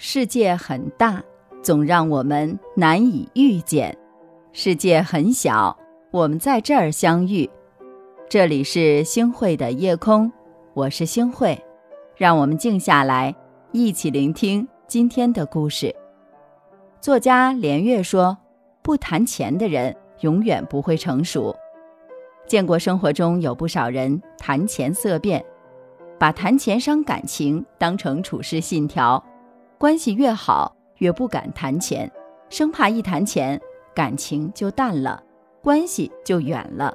世界很大，总让我们难以遇见；世界很小，我们在这儿相遇。这里是星汇的夜空，我是星汇，让我们静下来，一起聆听今天的故事。作家连月说：“不谈钱的人永远不会成熟。”见过生活中有不少人谈钱色变，把谈钱伤感情当成处事信条。关系越好，越不敢谈钱，生怕一谈钱，感情就淡了，关系就远了。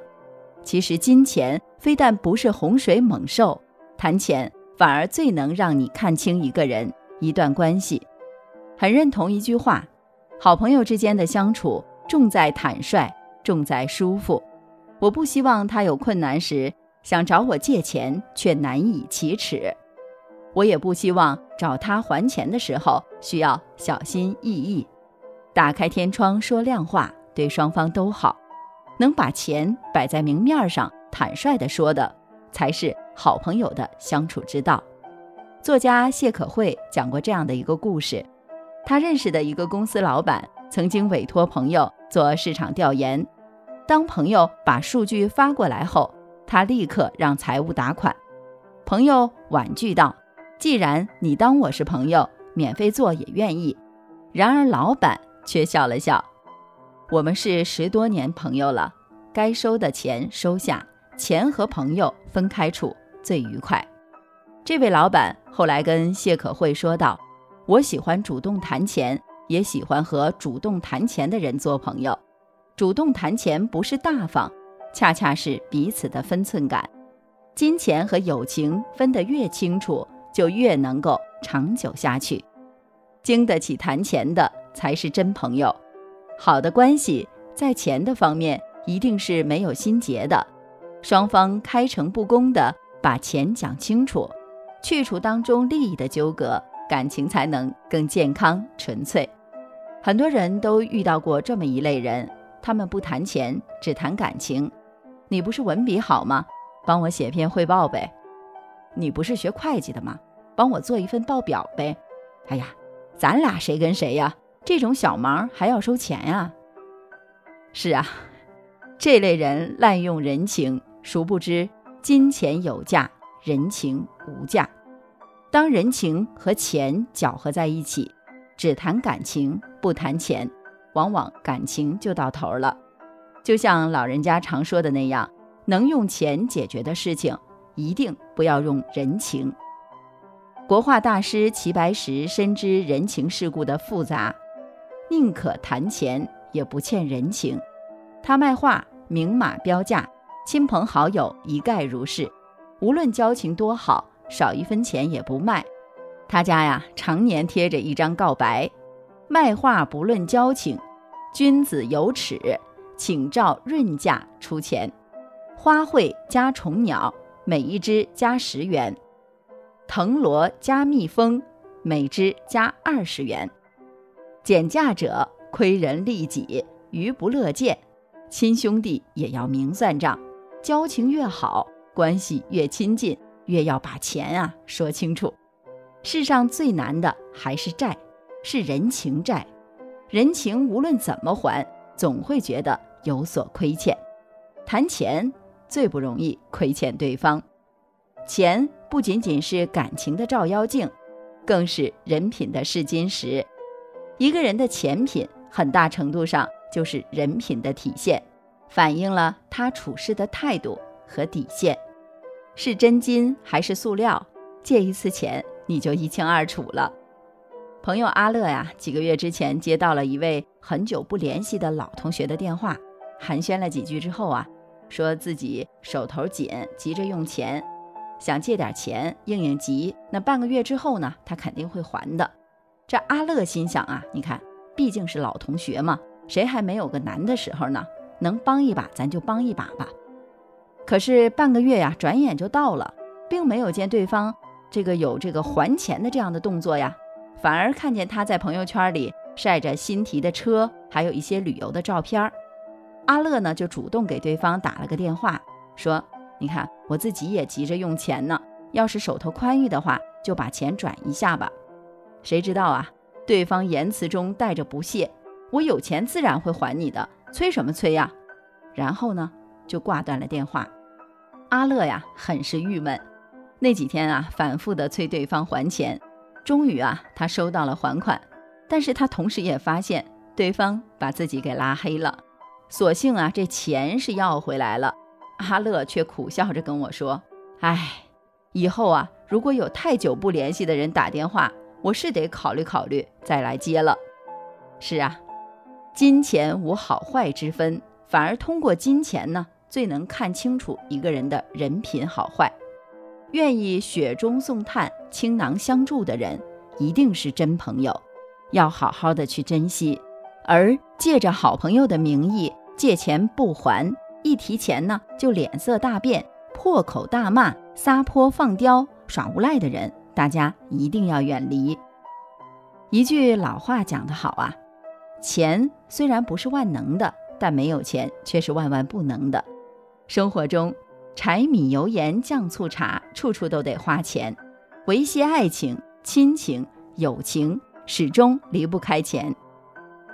其实金钱非但不是洪水猛兽，谈钱反而最能让你看清一个人、一段关系。很认同一句话：好朋友之间的相处，重在坦率，重在舒服。我不希望他有困难时想找我借钱，却难以启齿。我也不希望找他还钱的时候需要小心翼翼，打开天窗说亮话，对双方都好。能把钱摆在明面上，坦率地说的，才是好朋友的相处之道。作家谢可慧讲过这样的一个故事：他认识的一个公司老板曾经委托朋友做市场调研，当朋友把数据发过来后，他立刻让财务打款。朋友婉拒道。既然你当我是朋友，免费做也愿意。然而老板却笑了笑：“我们是十多年朋友了，该收的钱收下，钱和朋友分开处最愉快。”这位老板后来跟谢可慧说道：“我喜欢主动谈钱，也喜欢和主动谈钱的人做朋友。主动谈钱不是大方，恰恰是彼此的分寸感。金钱和友情分得越清楚。”就越能够长久下去，经得起谈钱的才是真朋友。好的关系在钱的方面一定是没有心结的，双方开诚布公的把钱讲清楚，去除当中利益的纠葛，感情才能更健康纯粹。很多人都遇到过这么一类人，他们不谈钱，只谈感情。你不是文笔好吗？帮我写篇汇报呗。你不是学会计的吗？帮我做一份报表呗。哎呀，咱俩谁跟谁呀？这种小忙还要收钱呀？是啊，这类人滥用人情，殊不知金钱有价，人情无价。当人情和钱搅和在一起，只谈感情不谈钱，往往感情就到头了。就像老人家常说的那样，能用钱解决的事情。一定不要用人情。国画大师齐白石深知人情世故的复杂，宁可谈钱也不欠人情。他卖画明码标价，亲朋好友一概如是。无论交情多好，少一分钱也不卖。他家呀，常年贴着一张告白：卖画不论交情，君子有耻，请照润价出钱。花卉加虫鸟。每一只加十元，藤萝加蜜蜂，每只加二十元。减价者亏人利己，余不乐见。亲兄弟也要明算账，交情越好，关系越亲近，越要把钱啊说清楚。世上最难的还是债，是人情债。人情无论怎么还，总会觉得有所亏欠。谈钱。最不容易亏欠对方，钱不仅仅是感情的照妖镜，更是人品的试金石。一个人的钱品，很大程度上就是人品的体现，反映了他处事的态度和底线。是真金还是塑料，借一次钱你就一清二楚了。朋友阿乐呀，几个月之前接到了一位很久不联系的老同学的电话，寒暄了几句之后啊。说自己手头紧，急着用钱，想借点钱应应急。那半个月之后呢，他肯定会还的。这阿乐心想啊，你看，毕竟是老同学嘛，谁还没有个难的时候呢？能帮一把，咱就帮一把吧。可是半个月呀，转眼就到了，并没有见对方这个有这个还钱的这样的动作呀，反而看见他在朋友圈里晒着新提的车，还有一些旅游的照片儿。阿乐呢，就主动给对方打了个电话，说：“你看，我自己也急着用钱呢，要是手头宽裕的话，就把钱转一下吧。”谁知道啊，对方言辞中带着不屑：“我有钱自然会还你的，催什么催呀？”然后呢，就挂断了电话。阿乐呀，很是郁闷。那几天啊，反复的催对方还钱，终于啊，他收到了还款。但是他同时也发现，对方把自己给拉黑了。所幸啊，这钱是要回来了。阿乐却苦笑着跟我说：“哎，以后啊，如果有太久不联系的人打电话，我是得考虑考虑再来接了。”是啊，金钱无好坏之分，反而通过金钱呢，最能看清楚一个人的人品好坏。愿意雪中送炭、倾囊相助的人，一定是真朋友，要好好的去珍惜。而借着好朋友的名义借钱不还，一提钱呢就脸色大变、破口大骂、撒泼放刁、耍无赖的人，大家一定要远离。一句老话讲得好啊，钱虽然不是万能的，但没有钱却是万万不能的。生活中。柴米油盐酱醋茶，处处都得花钱。维系爱情、亲情、友情，始终离不开钱。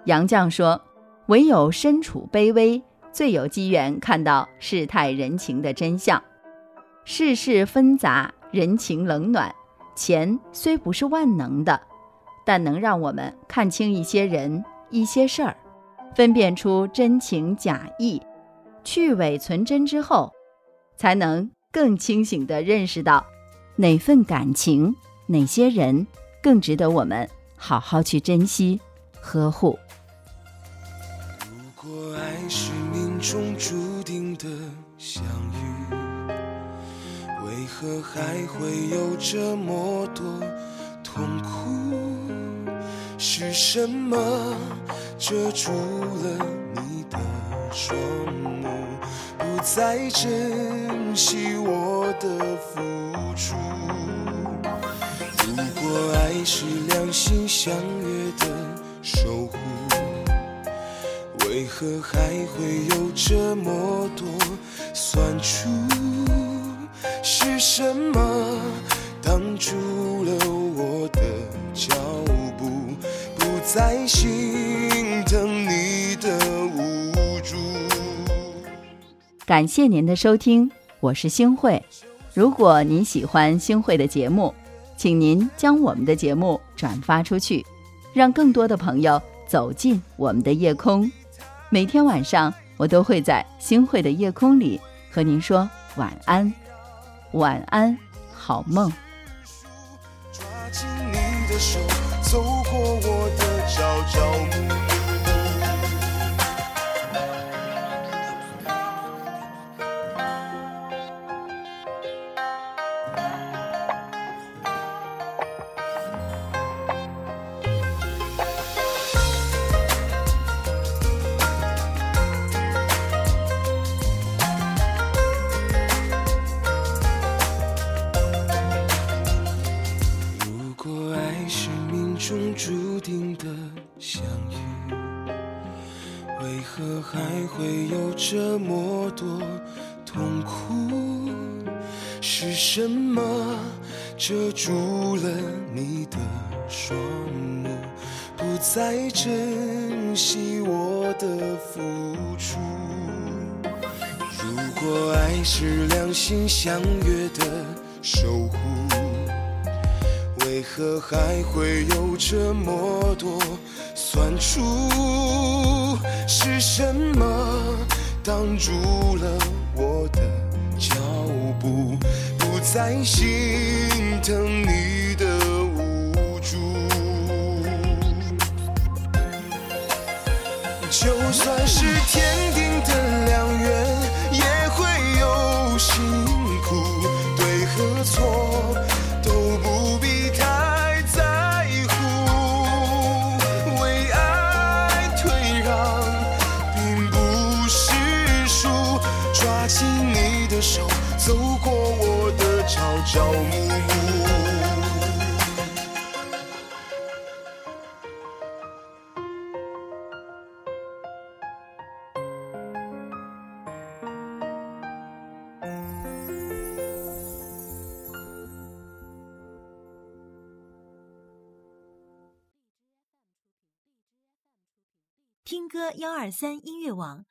杨绛说：“唯有身处卑微，最有机缘看到世态人情的真相。世事纷杂，人情冷暖，钱虽不是万能的，但能让我们看清一些人、一些事儿，分辨出真情假意，去伪存真之后。”才能更清醒地认识到，哪份感情、哪些人更值得我们好好去珍惜、呵护。为何还会有这么多痛苦？是什么遮住了你的双目？不再珍惜我的付出。如果爱是两心相约的守护，为何还会有这么多酸楚？是什么挡住了我的脚步？不再心疼你的无助。感谢您的收听，我是星慧。如果您喜欢星慧的节目，请您将我们的节目转发出去，让更多的朋友走进我们的夜空。每天晚上，我都会在星慧的夜空里和您说晚安，晚安，好梦。抓紧你的手，走过我的朝朝暮注定的相遇，为何还会有这么多痛苦？是什么遮住了你的双目，不再珍惜我的付出？如果爱是两心相约的守护。为何还会有这么多酸楚？是什么挡住了我的脚步？不再心疼你的无助。就算是天歌幺二三音乐网